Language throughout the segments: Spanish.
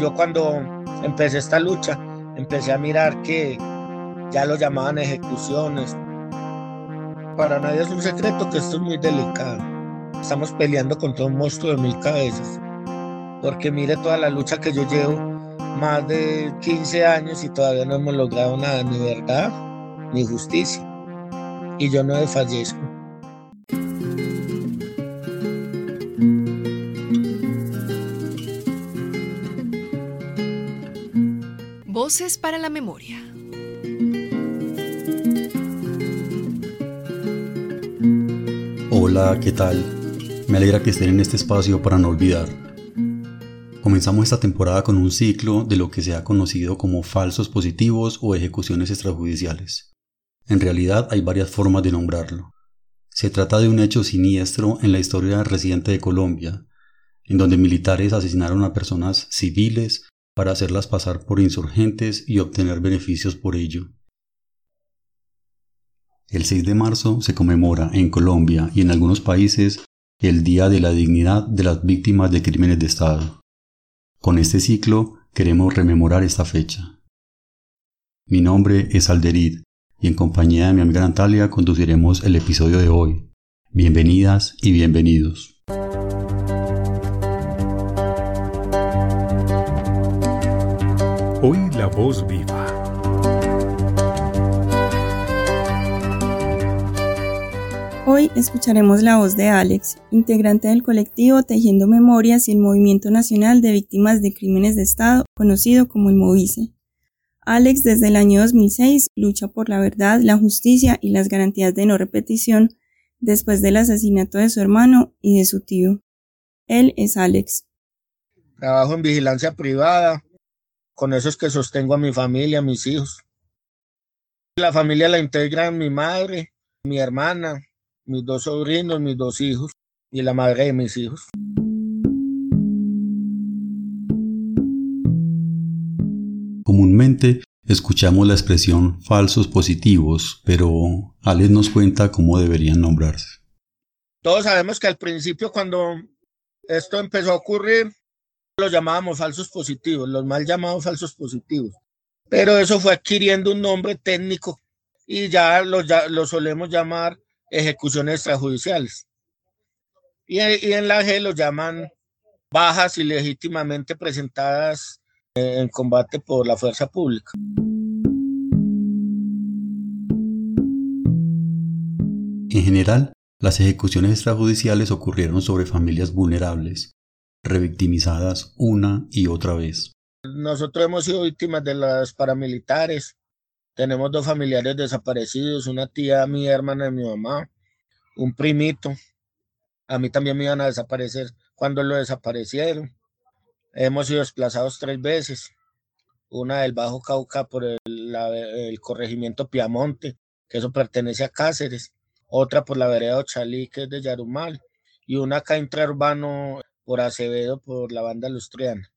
Yo cuando empecé esta lucha, empecé a mirar que ya lo llamaban ejecuciones. Para nadie es un secreto que esto es muy delicado. Estamos peleando contra un monstruo de mil cabezas. Porque mire toda la lucha que yo llevo, más de 15 años y todavía no hemos logrado nada, ni verdad, ni justicia. Y yo no desfallezco. Para la memoria. Hola, ¿qué tal? Me alegra que estén en este espacio para no olvidar. Comenzamos esta temporada con un ciclo de lo que se ha conocido como falsos positivos o ejecuciones extrajudiciales. En realidad hay varias formas de nombrarlo. Se trata de un hecho siniestro en la historia reciente de Colombia, en donde militares asesinaron a personas civiles para hacerlas pasar por insurgentes y obtener beneficios por ello. El 6 de marzo se conmemora en Colombia y en algunos países el Día de la Dignidad de las Víctimas de Crímenes de Estado. Con este ciclo queremos rememorar esta fecha. Mi nombre es Alderid y en compañía de mi amiga Natalia conduciremos el episodio de hoy. Bienvenidas y bienvenidos. Hoy la voz viva. Hoy escucharemos la voz de Alex, integrante del colectivo Tejiendo Memorias y el Movimiento Nacional de Víctimas de Crímenes de Estado, conocido como el Movice. Alex desde el año 2006 lucha por la verdad, la justicia y las garantías de no repetición después del asesinato de su hermano y de su tío. Él es Alex. Trabajo en vigilancia privada, con eso es que sostengo a mi familia, a mis hijos. La familia la integran mi madre, mi hermana, mis dos sobrinos, mis dos hijos y la madre de mis hijos. Comúnmente escuchamos la expresión falsos positivos, pero Alex nos cuenta cómo deberían nombrarse. Todos sabemos que al principio cuando esto empezó a ocurrir, los llamábamos falsos positivos, los mal llamados falsos positivos. Pero eso fue adquiriendo un nombre técnico y ya los, ya, solemos llamar ejecuciones extrajudiciales. Y, y, en la G los llaman bajas ilegítimamente presentadas en combate por la fuerza pública. En general, las ejecuciones extrajudiciales ocurrieron sobre familias vulnerables, revictimizadas una y otra vez. Nosotros hemos sido víctimas de las paramilitares. Tenemos dos familiares desaparecidos, una tía, mi hermana y mi mamá, un primito. A mí también me iban a desaparecer cuando lo desaparecieron. Hemos sido desplazados tres veces. Una del Bajo Cauca por el, el corregimiento Piamonte, que eso pertenece a Cáceres. Otra por la vereda Ochalí, que es de Yarumal. Y una acá intraurbano por Acevedo por la banda Lustriana.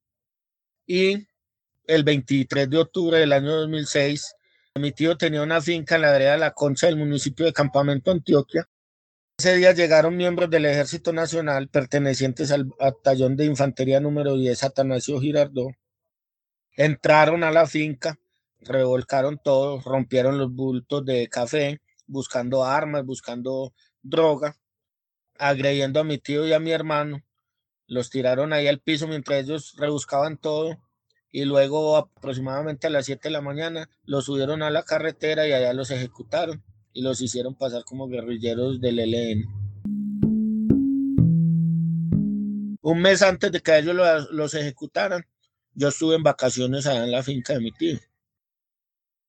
Y el 23 de octubre del año 2006, mi tío tenía una finca en la de La Concha del municipio de Campamento, Antioquia. Ese día llegaron miembros del Ejército Nacional pertenecientes al batallón de infantería número 10 Atanasio Girardó. Entraron a la finca, revolcaron todo, rompieron los bultos de café, buscando armas, buscando droga, agrediendo a mi tío y a mi hermano los tiraron ahí al piso mientras ellos rebuscaban todo y luego aproximadamente a las 7 de la mañana los subieron a la carretera y allá los ejecutaron y los hicieron pasar como guerrilleros del ELN. Un mes antes de que ellos los, ejecutaran, yo estuve en vacaciones allá en la finca de mi tío.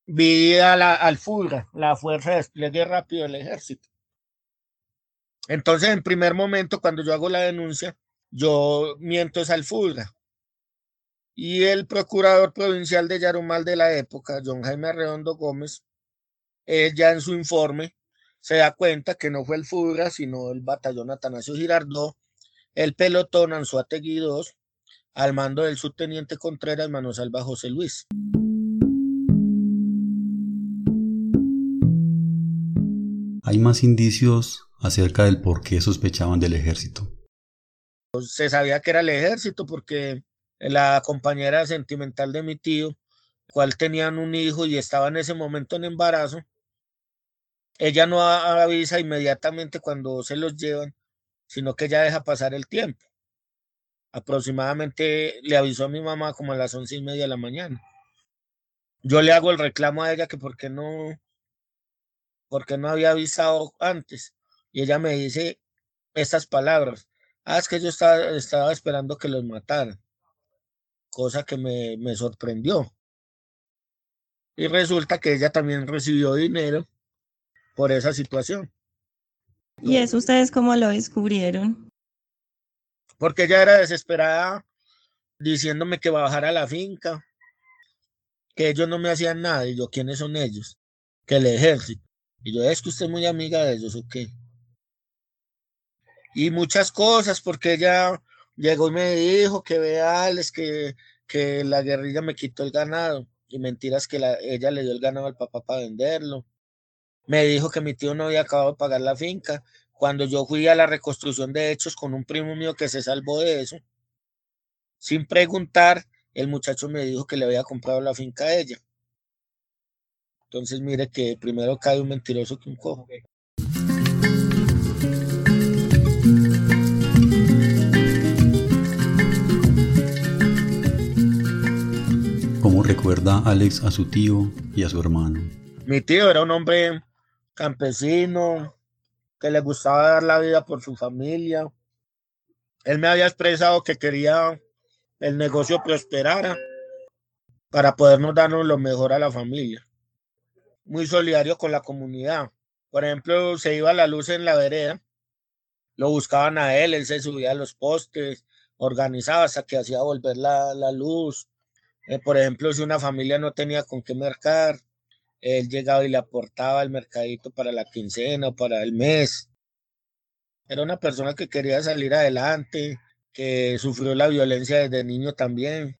Vi a la, al FURA, la Fuerza de Despliegue Rápido del Ejército. Entonces, en primer momento, cuando yo hago la denuncia, yo miento es al Fulga. Y el procurador provincial de Yarumal de la época, John Jaime Arredondo Gómez, él ya en su informe se da cuenta que no fue el Fulga, sino el batallón Atanasio Girardó, el pelotón Anzuategui II, al mando del subteniente Contreras Manosalva José Luis. Hay más indicios acerca del por qué sospechaban del ejército se sabía que era el ejército porque la compañera sentimental de mi tío, cual tenían un hijo y estaba en ese momento en embarazo, ella no avisa inmediatamente cuando se los llevan, sino que ella deja pasar el tiempo. Aproximadamente le avisó a mi mamá como a las once y media de la mañana. Yo le hago el reclamo a ella que por qué no, porque no había avisado antes. Y ella me dice estas palabras. Ah, es que yo estaba, estaba esperando que los mataran. Cosa que me, me sorprendió. Y resulta que ella también recibió dinero por esa situación. ¿Y eso ustedes cómo lo descubrieron? Porque ella era desesperada diciéndome que bajara a la finca, que ellos no me hacían nada. Y yo, ¿quiénes son ellos? Que el ejército. Y yo, es que usted es muy amiga de ellos, ¿o qué? Y muchas cosas, porque ella llegó y me dijo que vea, que, que la guerrilla me quitó el ganado. Y mentiras que la, ella le dio el ganado al papá para venderlo me dijo que mi tío no había acabado de pagar la finca. Cuando yo fui a la reconstrucción de hechos con un primo mío que se salvó de eso, sin preguntar, el muchacho me dijo que le había comprado la finca a ella. Entonces, mire que primero cae un mentiroso que un cojo. Recuerda Alex a su tío y a su hermano? Mi tío era un hombre campesino, que le gustaba dar la vida por su familia. Él me había expresado que quería el negocio prosperara para podernos darnos lo mejor a la familia. Muy solidario con la comunidad. Por ejemplo, se iba la luz en la vereda, lo buscaban a él, él se subía a los postes, organizaba hasta que hacía volver la, luz. Eh, por ejemplo, si una familia no tenía con qué mercar, él llegaba y le aportaba el mercadito para la quincena o para el mes. Era una persona que quería salir adelante, que sufrió la violencia desde niño también,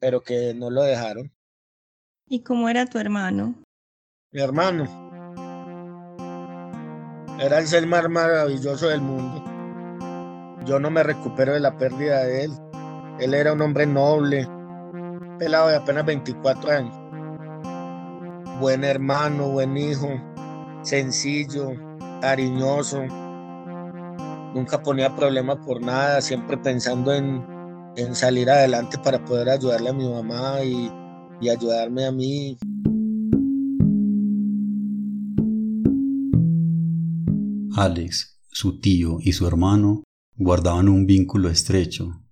pero que no lo dejaron. ¿Y cómo era tu hermano? Mi hermano. Era el ser más maravilloso del mundo. Yo no me recupero de la pérdida de él. Él era un hombre noble, pelado de apenas 24 años buen hermano, buen hijo, sencillo, cariñoso. Nunca ponía problema por nada, siempre pensando en, salir adelante para poder ayudarle a mi mamá y, y ayudarme a mí. Alex, su tío y su hermano guardaban un vínculo estrecho.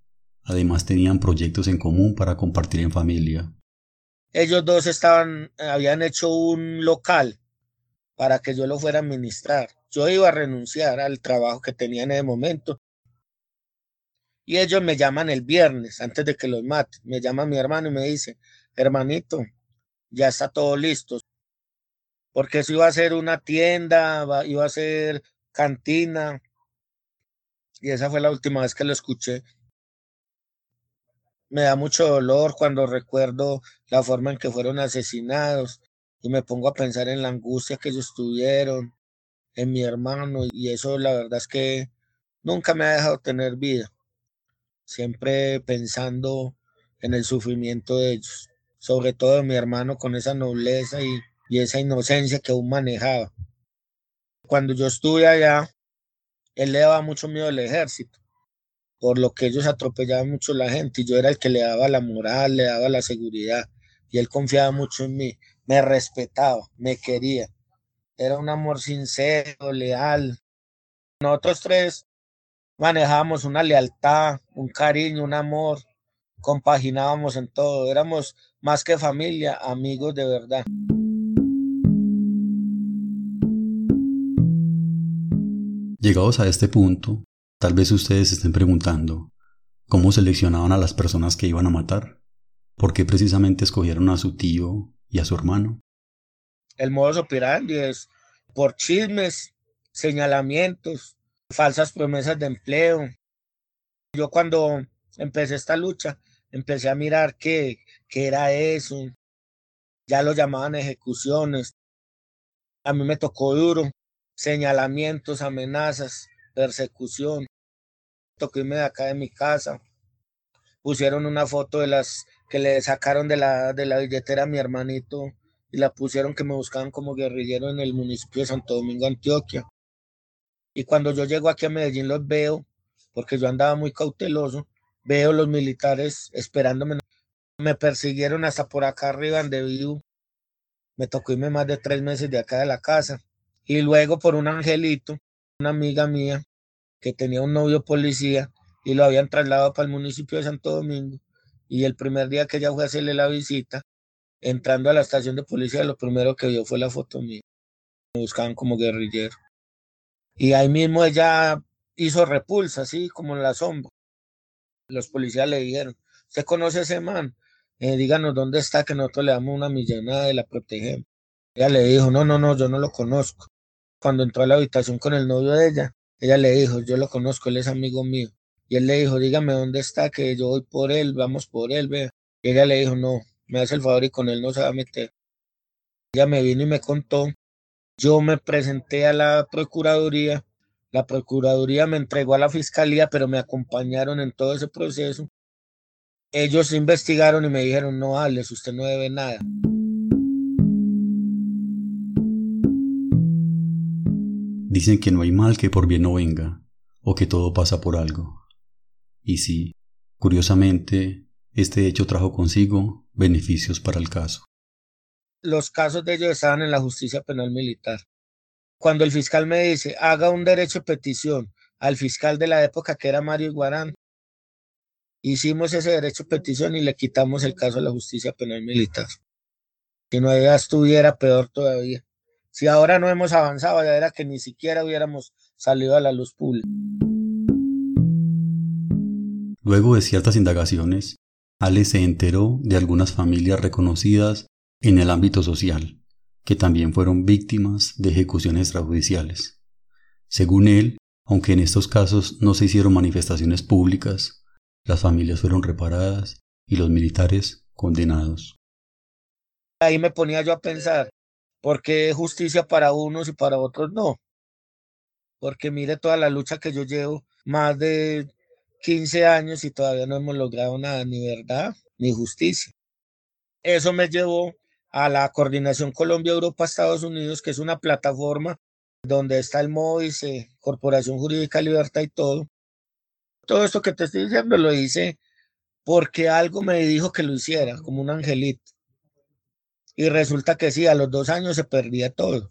Además tenían proyectos en común para compartir en familia ellos dos estaban, habían hecho un local para que yo lo fuera a administrar. Yo iba a renunciar al trabajo que tenía en ese momento. Y ellos me llaman el viernes, antes de que los mate. Me llama mi hermano y me dice, hermanito, ya está todo listo. Porque eso iba a ser una tienda, iba a ser cantina. Y esa fue la última vez que lo escuché me da mucho dolor cuando recuerdo la forma en que fueron asesinados y me pongo a pensar en la angustia que ellos tuvieron, en mi hermano y eso la verdad es que nunca me ha dejado tener vida, siempre pensando en el sufrimiento de ellos, sobre todo de mi hermano con esa nobleza y, y esa inocencia que aún manejaba. Cuando yo estuve allá, él le daba mucho miedo al ejército por lo que ellos atropellaban mucho a la gente y yo era el que le daba la moral, le daba la seguridad y él confiaba mucho en mí, me respetaba, me quería. Era un amor sincero, leal. Nosotros tres manejábamos una lealtad, un cariño, un amor, compaginábamos en todo, éramos más que familia, amigos de verdad. Llegados a este punto, Tal vez ustedes estén preguntando, ¿cómo seleccionaban a las personas que iban a matar? ¿Por qué precisamente escogieron a su tío y a su hermano? El modo operandi es por chismes, señalamientos, falsas promesas de empleo. Yo cuando empecé esta lucha, empecé a mirar qué, qué era eso. Ya lo llamaban ejecuciones. A mí me tocó duro, señalamientos, amenazas, persecución. Toqué irme de acá de mi casa. pusieron una foto de las que le sacaron de la, de la billetera a mi hermanito y la pusieron que me buscaban como guerrillero en el municipio de Santo Domingo, Antioquia. Y cuando yo llego aquí a Medellín los veo, porque yo andaba muy cauteloso, veo los militares esperándome. Me persiguieron hasta por acá arriba donde vivo. Me tocó irme más de tres meses de acá de la casa. Y luego por un angelito, una amiga mía que tenía un novio policía y lo habían trasladado para el municipio de Santo Domingo. Y el primer día que ella fue a hacerle la visita, entrando a la estación de policía, lo primero que vio fue la foto mía. Me buscaban como guerrillero. Y ahí mismo ella hizo repulsa, así como en la sombra. Los policías le dijeron, ¿usted conoce a ese man? Eh, díganos dónde está, que nosotros le damos una millonada y la protegemos. Ella le dijo, no, no, no, yo no lo conozco. Cuando entró a la habitación con el novio de ella, ella le dijo, yo lo conozco, él es amigo mío. Y él le dijo, dígame dónde está, que yo voy por él, vamos por él, vea. Y ella le dijo, no, me hace el favor y con él no se va a meter. Ella me vino y me contó. Yo me presenté a la Procuraduría. La Procuraduría me entregó a la Fiscalía, pero me acompañaron en todo ese proceso. Ellos investigaron y me dijeron, no, Alex, usted no debe nada. Dicen que no hay mal que por bien no venga, o que todo pasa por algo. Y sí, curiosamente, este hecho trajo consigo beneficios para el caso. Los casos de ellos estaban en la justicia penal militar. Cuando el fiscal me dice, haga un derecho de petición al fiscal de la época que era Mario Iguarán, hicimos ese derecho de petición y le quitamos el caso a la justicia penal militar. Si no ya estuviera peor todavía. Si ahora no hemos avanzado, ya era que ni siquiera hubiéramos salido a la luz pública. Luego de ciertas indagaciones, Ale se enteró de algunas familias reconocidas en el ámbito social, que también fueron víctimas de ejecuciones extrajudiciales. Según él, aunque en estos casos no se hicieron manifestaciones públicas, las familias fueron reparadas y los militares condenados. Ahí me ponía yo a pensar, ¿por qué justicia para unos y para otros no? Porque mire toda la lucha que yo llevo, más de 15 años y todavía no hemos logrado nada, ni verdad, ni justicia. Eso me llevó a la Coordinación Colombia-Europa-Estados Unidos, que es una plataforma donde está el MOVICE, Corporación Jurídica Libertad y todo. Todo esto que te estoy diciendo lo hice porque algo me dijo que lo hiciera, como un angelito. Y resulta que sí, a los dos años se perdía todo.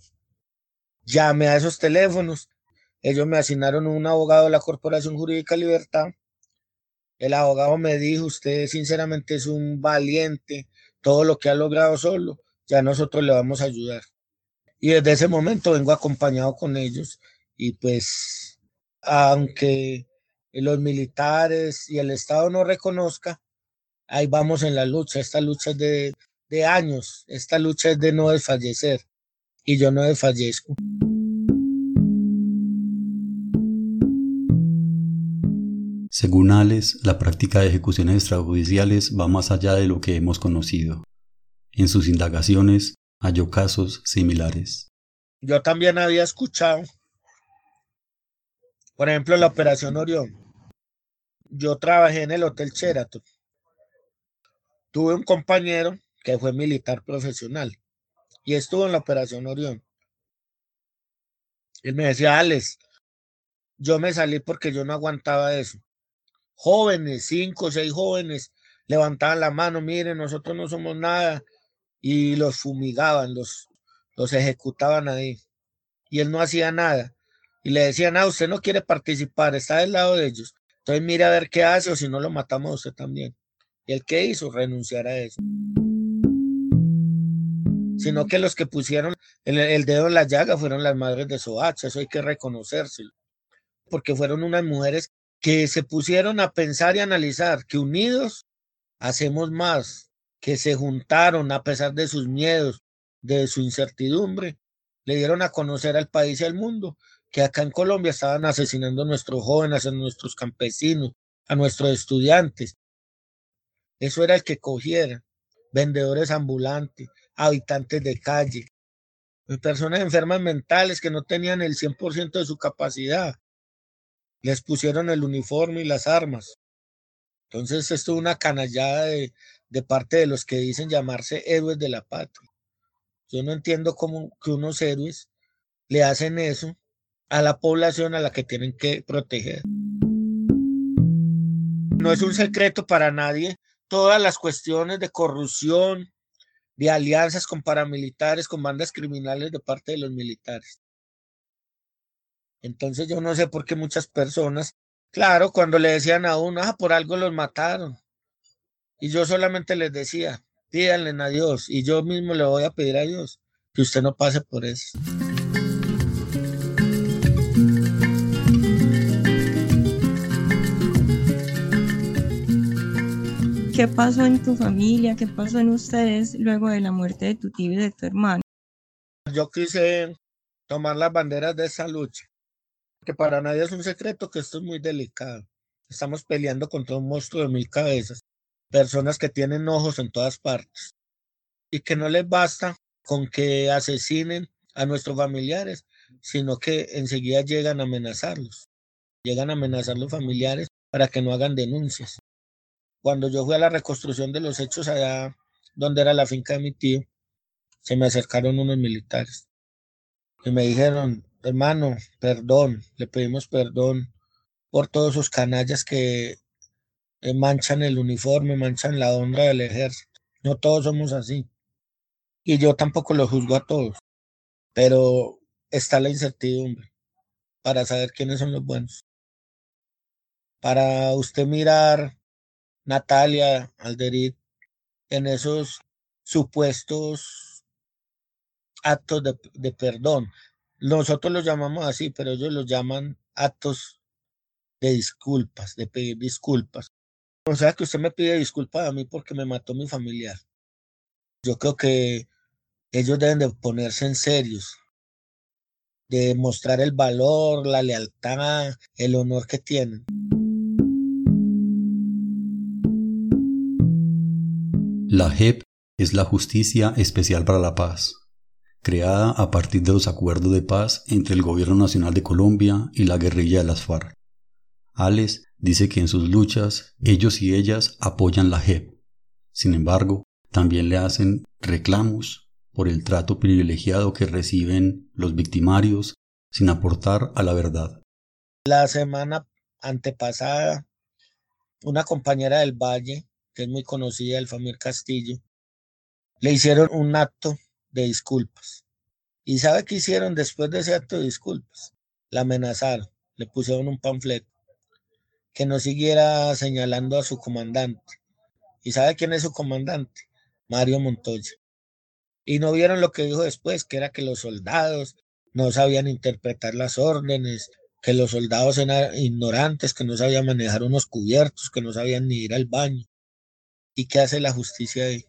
Llamé a esos teléfonos. Ellos me asignaron un abogado de la Corporación Jurídica Libertad el abogado me dijo, usted sinceramente es un valiente, todo lo que ha logrado solo, ya nosotros le vamos a ayudar. Y desde ese momento vengo acompañado con ellos y pues aunque los militares y el Estado no reconozca, ahí vamos en la lucha. Esta lucha es de, de años, esta lucha es de no desfallecer y yo no desfallezco. Según Ales, la práctica de ejecuciones extrajudiciales va más allá de lo que hemos conocido. En sus indagaciones halló casos similares. Yo también había escuchado, por ejemplo, la Operación Orión. Yo trabajé en el Hotel Sheraton. Tuve un compañero que fue militar profesional y estuvo en la Operación Orión. Él me decía, Alex, yo me salí porque yo no aguantaba eso jóvenes, cinco o seis jóvenes, levantaban la mano, miren, nosotros no somos nada, y los fumigaban, los, los ejecutaban ahí. Y él no hacía nada. Y le decían, ah, usted no quiere participar, está del lado de ellos. Entonces mire a ver qué hace o si no lo matamos a usted también. ¿Y el qué hizo? Renunciar a eso. Sino que los que pusieron el, dedo en la llaga fueron las madres de Soacha, eso hay que reconocérselo. Porque fueron unas mujeres que se pusieron a pensar y analizar que unidos hacemos más, que se juntaron a pesar de sus miedos, de su incertidumbre, le dieron a conocer al país y al mundo que acá en Colombia estaban asesinando a nuestros jóvenes, a nuestros campesinos, a nuestros estudiantes. Eso era el que cogiera, vendedores ambulantes, habitantes de calle, personas enfermas mentales que no tenían el 100% de su capacidad, les pusieron el uniforme y las armas. Entonces, esto es una canallada de, de parte de los que dicen llamarse héroes de la patria. Yo no entiendo cómo que unos héroes le hacen eso a la población a la que tienen que proteger. No es un secreto para nadie todas las cuestiones de corrupción, de alianzas con paramilitares, con bandas criminales de parte de los militares. Entonces yo no sé por qué muchas personas, claro, cuando le decían a uno, ah, por algo los mataron. Y yo solamente les decía, pídanle a Dios y yo mismo le voy a pedir a Dios que usted no pase por eso. ¿Qué pasó en tu familia? ¿Qué pasó en ustedes luego de la muerte de tu tío y de tu hermano? Yo quise tomar las banderas de esa lucha, que para nadie es un secreto que esto es muy delicado. Estamos peleando contra un monstruo de mil cabezas, personas que tienen ojos en todas partes y que no les basta con que asesinen a nuestros familiares, sino que enseguida llegan a amenazarlos. Llegan a amenazar a los familiares para que no hagan denuncias. Cuando yo fui a la reconstrucción de los hechos allá donde era la finca de mi tío, se me acercaron unos militares y me dijeron, hermano, perdón, le pedimos perdón por todos esos canallas que eh, manchan el uniforme, manchan la honra del ejército. No todos somos así. Y yo tampoco lo juzgo a todos, pero está la incertidumbre para saber quiénes son los buenos. Para usted mirar Natalia Alderit en esos supuestos actos de, perdón. Nosotros los llamamos así, pero ellos los llaman actos de disculpas, de pedir disculpas. O sea que usted me pide disculpas a mí porque me mató mi familiar. Yo creo que ellos deben de ponerse en serios, de mostrar el valor, la lealtad, el honor que tienen. La JEP es la Justicia Especial para la Paz, creada a partir de los acuerdos de paz entre el Gobierno Nacional de Colombia y la guerrilla de las FARC. Alex dice que en sus luchas ellos y ellas apoyan la JEP. Sin embargo, también le hacen reclamos por el trato privilegiado que reciben los victimarios sin aportar a la verdad. La semana antepasada, una compañera del Valle que es muy conocida, el Famir Castillo, le hicieron un acto de disculpas. ¿Y sabe qué hicieron después de ese acto de disculpas? La amenazaron, le pusieron un panfleto que no siguiera señalando a su comandante. ¿Y sabe quién es su comandante? Mario Montoya. Y no vieron lo que dijo después, que era que los soldados no sabían interpretar las órdenes, que los soldados eran ignorantes, que no sabían manejar unos cubiertos, que no sabían ni ir al baño. ¿Y qué hace la justicia ahí?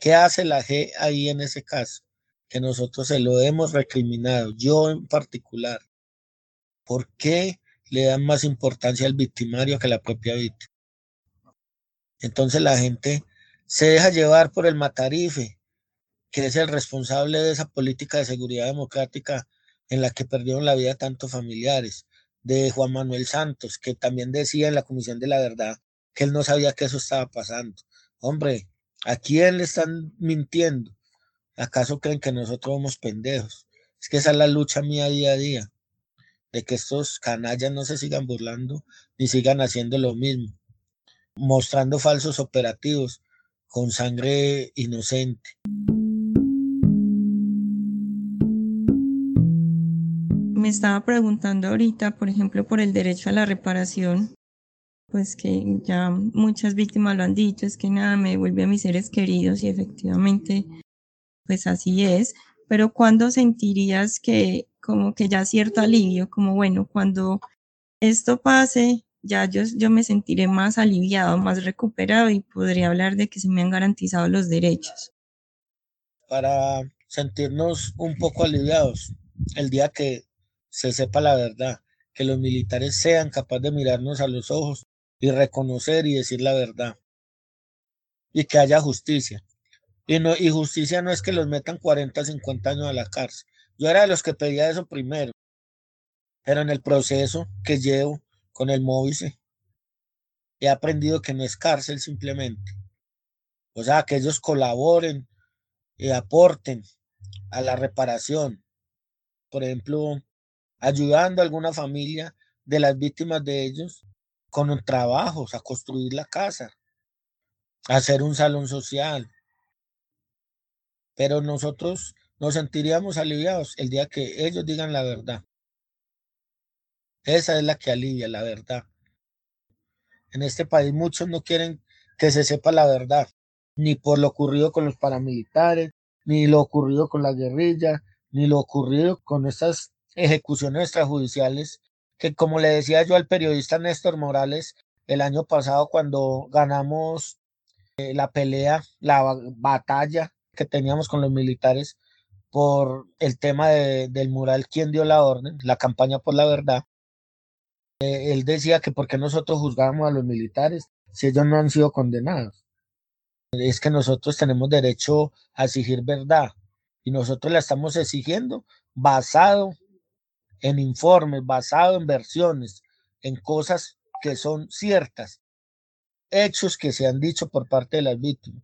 ¿Qué hace la G ahí en ese caso? Que nosotros se lo hemos recriminado, yo en particular. ¿Por qué le dan más importancia al victimario que a la propia víctima? Entonces la gente se deja llevar por el matarife, que es el responsable de esa política de seguridad democrática en la que perdieron la vida tantos familiares, de Juan Manuel Santos, que también decía en la Comisión de la Verdad que él no sabía que eso estaba pasando. Hombre, ¿a quién le están mintiendo? ¿Acaso creen que nosotros somos pendejos? Es que esa es la lucha mía día a día, de que estos canallas no se sigan burlando ni sigan haciendo lo mismo, mostrando falsos operativos con sangre inocente. Me estaba preguntando ahorita, por ejemplo, por el derecho a la reparación pues que ya muchas víctimas lo han dicho, es que nada me devuelve a mis seres queridos y efectivamente, pues así es. Pero ¿cuándo sentirías que como que ya cierto alivio, como bueno, cuando esto pase, ya yo, yo me sentiré más aliviado, más recuperado y podría hablar de que se me han garantizado los derechos? Para sentirnos un poco aliviados el día que se sepa la verdad, que los militares sean capaces de mirarnos a los ojos y reconocer y decir la verdad. Y que haya justicia. Y, no, y justicia no es que los metan 40, 50 años a la cárcel. Yo era de los que pedía eso primero. Pero en el proceso que llevo con el móvil he aprendido que no es cárcel simplemente. O sea, que ellos colaboren y aporten a la reparación. Por ejemplo, ayudando a alguna familia de las víctimas de ellos con trabajos, a construir la casa, a hacer un salón social. Pero nosotros nos sentiríamos aliviados el día que ellos digan la verdad. Esa es la que alivia, la verdad. En este país muchos no quieren que se sepa la verdad, ni por lo ocurrido con los paramilitares, ni lo ocurrido con la guerrilla, ni lo ocurrido con estas ejecuciones extrajudiciales que, como le decía yo al periodista Néstor Morales el año pasado cuando ganamos eh, la pelea, la batalla que teníamos con los militares por el tema del mural ¿Quién dio la orden? La campaña por la verdad. Eh, él decía que por qué nosotros juzgábamos a los militares si ellos no han sido condenados. Es que nosotros tenemos derecho a exigir verdad y nosotros la estamos exigiendo basado en informes, basado en versiones, en cosas que son ciertas, hechos que se han dicho por parte de las víctimas.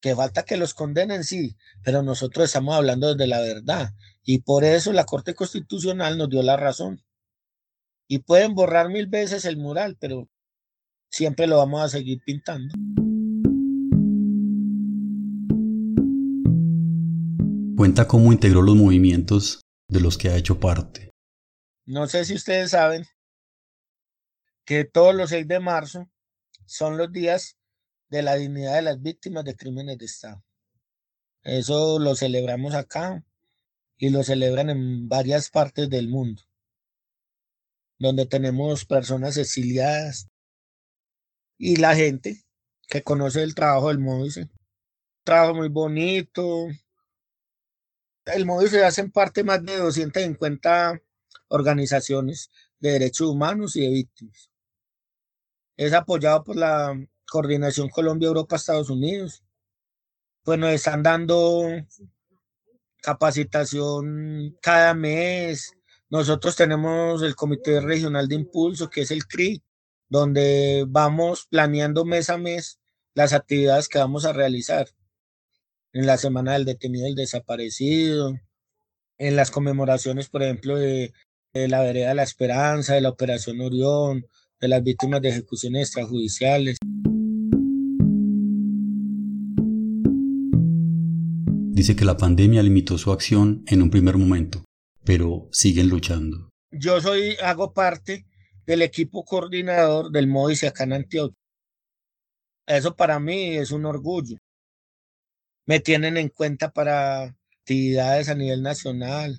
Que falta que los condenen, sí, pero nosotros estamos hablando desde la verdad y por eso la Corte Constitucional nos dio la razón. Y pueden borrar mil veces el mural, pero siempre lo vamos a seguir pintando. Cuenta cómo integró los movimientos de los que ha hecho parte. No sé si ustedes saben que todos los 6 de marzo son los días de la dignidad de las víctimas de crímenes de Estado. Eso lo celebramos acá y lo celebran en varias partes del mundo, donde tenemos personas exiliadas y la gente que conoce el trabajo del Moise. Trabajo muy bonito, el Móvil hacen parte más de 250 organizaciones de derechos humanos y de víctimas. Es apoyado por la Coordinación Colombia-Europa-Estados Unidos. Pues nos están dando capacitación cada mes. Nosotros tenemos el Comité Regional de Impulso, que es el CRI, donde vamos planeando mes a mes las actividades que vamos a realizar en la semana del detenido del desaparecido, en las conmemoraciones, por ejemplo, de, la vereda de la esperanza, de la operación Orión, de las víctimas de ejecuciones extrajudiciales. Dice que la pandemia limitó su acción en un primer momento, pero siguen luchando. Yo soy, hago parte del equipo coordinador del MODICE acá en Antioquia. Eso para mí es un orgullo me tienen en cuenta para actividades a nivel nacional,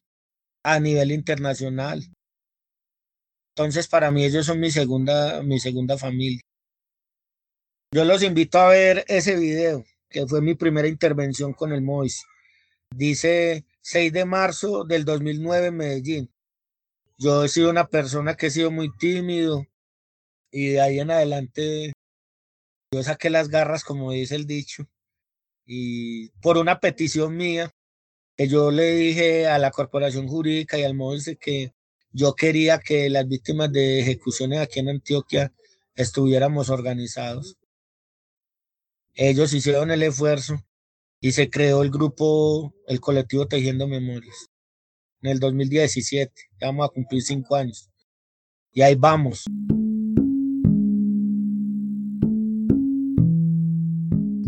a nivel internacional. Entonces, para mí ellos son mi segunda, mi segunda familia. Yo los invito a ver ese video, que fue mi primera intervención con el MOIS. Dice 6 de marzo del 2009 en Medellín. Yo he sido una persona que he sido muy tímido y de ahí en adelante yo saqué las garras, como dice el dicho, y por una petición mía, que yo le dije a la corporación jurídica y al MODES que yo quería que las víctimas de ejecuciones aquí en Antioquia estuviéramos organizados. Ellos hicieron el esfuerzo y se creó el grupo, el colectivo Tejiendo Memorias. En el 2017, vamos a cumplir cinco años. Y ahí vamos.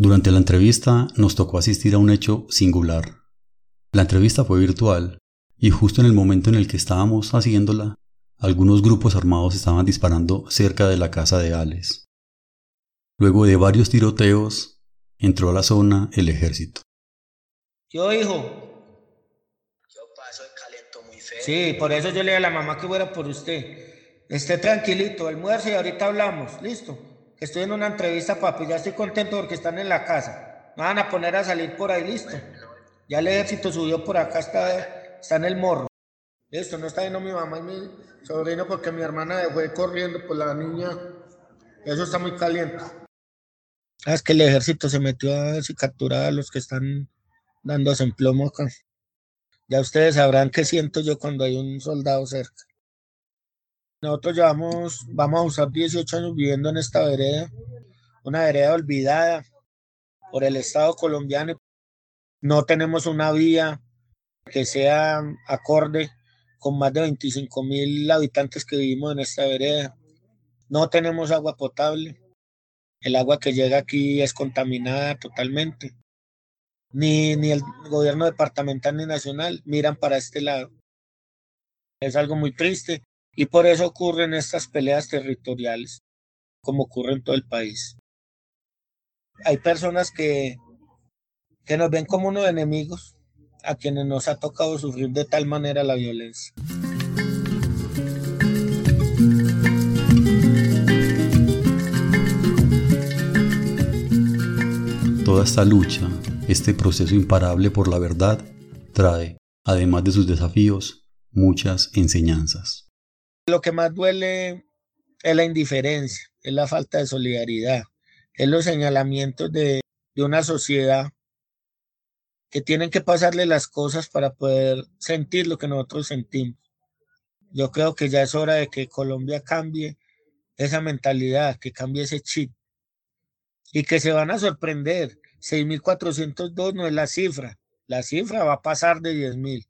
Durante la entrevista nos tocó asistir a un hecho singular. La entrevista fue virtual y justo en el momento en el que estábamos haciéndola, algunos grupos armados estaban disparando cerca de la casa de Alex. Luego de varios tiroteos, entró a la zona el ejército. Yo, hijo. Yo paso el calento muy feo. Sí, por eso yo le dije a la mamá que fuera por usted. Esté tranquilito, almuerzo y ahorita hablamos. Listo. Estoy en una entrevista, papi, ya estoy contento porque están en la casa. Me van a poner a salir por ahí, listo. Ya el ejército subió por acá, está, está en el morro. Listo, no está viendo mi mamá y mi sobrino porque mi hermana fue corriendo por la niña. Eso está muy caliente. Ah, es que el ejército se metió a capturar a los que están dándose en plomo acá. Ya ustedes sabrán qué siento yo cuando hay un soldado cerca. Nosotros llevamos, vamos a usar 18 años viviendo en esta vereda, una vereda olvidada por el Estado colombiano. No tenemos una vía que sea acorde con más de 25 mil habitantes que vivimos en esta vereda. No tenemos agua potable. El agua que llega aquí es contaminada totalmente. Ni, ni el gobierno departamental ni nacional miran para este lado. Es algo muy triste y por eso ocurren estas peleas territoriales, como ocurre en todo el país. Hay personas que, que nos ven como unos enemigos, a quienes nos ha tocado sufrir de tal manera la violencia. Toda esta lucha, este proceso imparable por la verdad, trae, además de sus desafíos, muchas enseñanzas. Lo que más duele es la indiferencia, es la falta de solidaridad, es los señalamientos de, de una sociedad que tienen que pasarle las cosas para poder sentir lo que nosotros sentimos. Yo creo que ya es hora de que Colombia cambie esa mentalidad, que cambie ese chip y que se van a sorprender. 6.402 no es la cifra, la cifra va a pasar de 10.000.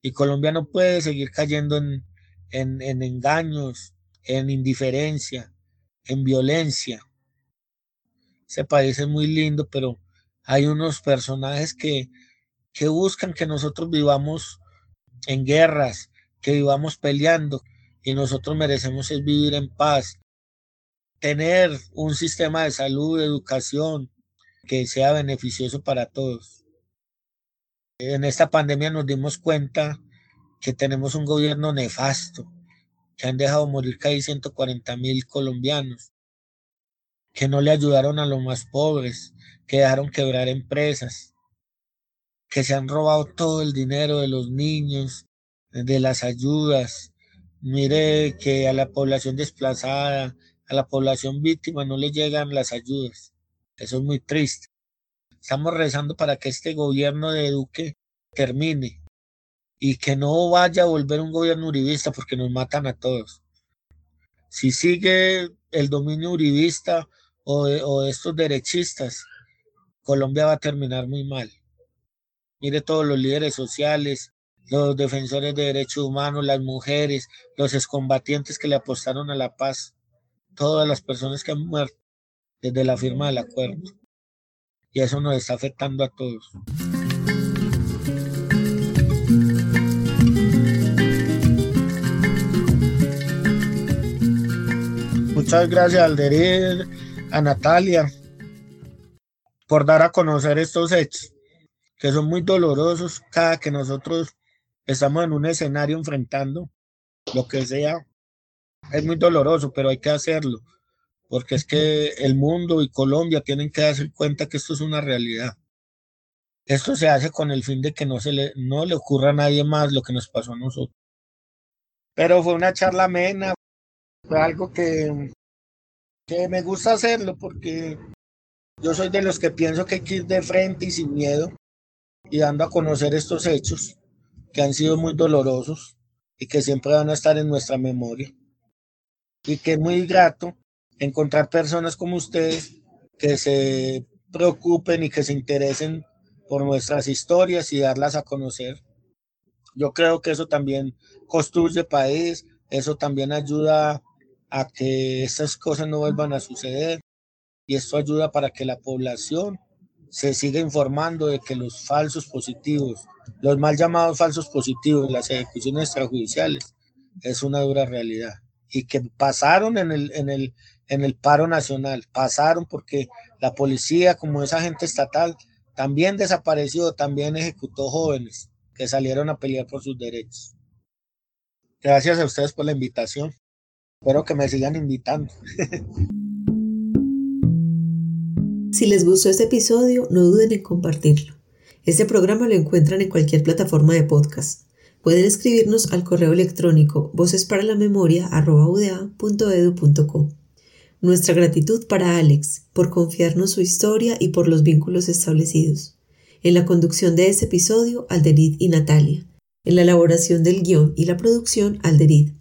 Y Colombia no puede seguir cayendo en, en, en engaños, en indiferencia, en violencia. Ese país es muy lindo, pero hay unos personajes que, que buscan que nosotros vivamos en guerras, que vivamos peleando, y nosotros merecemos es vivir en paz, tener un sistema de salud, de educación, que sea beneficioso para todos. En esta pandemia nos dimos cuenta que tenemos un gobierno nefasto, que han dejado morir casi 140 mil colombianos, que no le ayudaron a los más pobres, que dejaron quebrar empresas, que se han robado todo el dinero de los niños, de las ayudas. Mire que a la población desplazada, a la población víctima no le llegan las ayudas. Eso es muy triste. Estamos rezando para que este gobierno de Duque termine, y que no vaya a volver un gobierno uribista porque nos matan a todos. Si sigue el dominio uribista o, estos derechistas, Colombia va a terminar muy mal. Mire todos los líderes sociales, los defensores de derechos humanos, las mujeres, los excombatientes que le apostaron a la paz, todas las personas que han muerto desde la firma del acuerdo. Y eso nos está afectando a todos. Muchas gracias Alderir, a Natalia, por dar a conocer estos hechos, que son muy dolorosos cada que nosotros estamos en un escenario enfrentando lo que sea. Es muy doloroso, pero hay que hacerlo, porque es que el mundo y Colombia tienen que darse cuenta que esto es una realidad. Esto se hace con el fin de que no, se le, no le ocurra a nadie más lo que nos pasó a nosotros. Pero fue una charla amena, fue algo que, que me gusta hacerlo porque yo soy de los que pienso que hay que ir de frente y sin miedo y dando a conocer estos hechos que han sido muy dolorosos y que siempre van a estar en nuestra memoria. Y que es muy grato encontrar personas como ustedes que se preocupen y que se interesen por nuestras historias y darlas a conocer. Yo creo que eso también construye país, eso también ayuda a que estas cosas no vuelvan a suceder y esto ayuda para que la población se siga informando de que los falsos positivos, los mal llamados falsos positivos, las ejecuciones extrajudiciales, es una dura realidad y que pasaron en el, en el, en el paro nacional, pasaron porque la policía, como esa agente estatal, también desapareció, también ejecutó jóvenes que salieron a pelear por sus derechos. Gracias a ustedes por la invitación. Espero que me sigan invitando. si les gustó este episodio, no duden en compartirlo. Este programa lo encuentran en cualquier plataforma de podcast. Pueden escribirnos al correo electrónico vocesparalamemoria.uda.edu.co. Nuestra gratitud para Alex por confiarnos su historia y por los vínculos establecidos. En la conducción de este episodio, Alderid y Natalia. En la elaboración del guion y la producción, Alderid.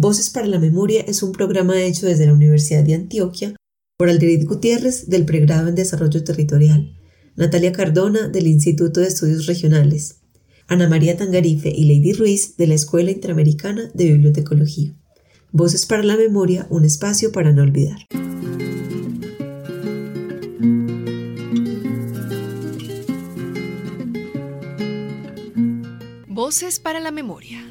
Voces para la Memoria es un programa hecho desde la Universidad de Antioquia por Alderit Gutiérrez del Pregrado en Desarrollo Territorial, Natalia Cardona del Instituto de Estudios Regionales, Ana María Tangarife y Lady Ruiz de la Escuela Interamericana de Bibliotecología. Voces para la Memoria, un espacio para no olvidar. Voces para la Memoria.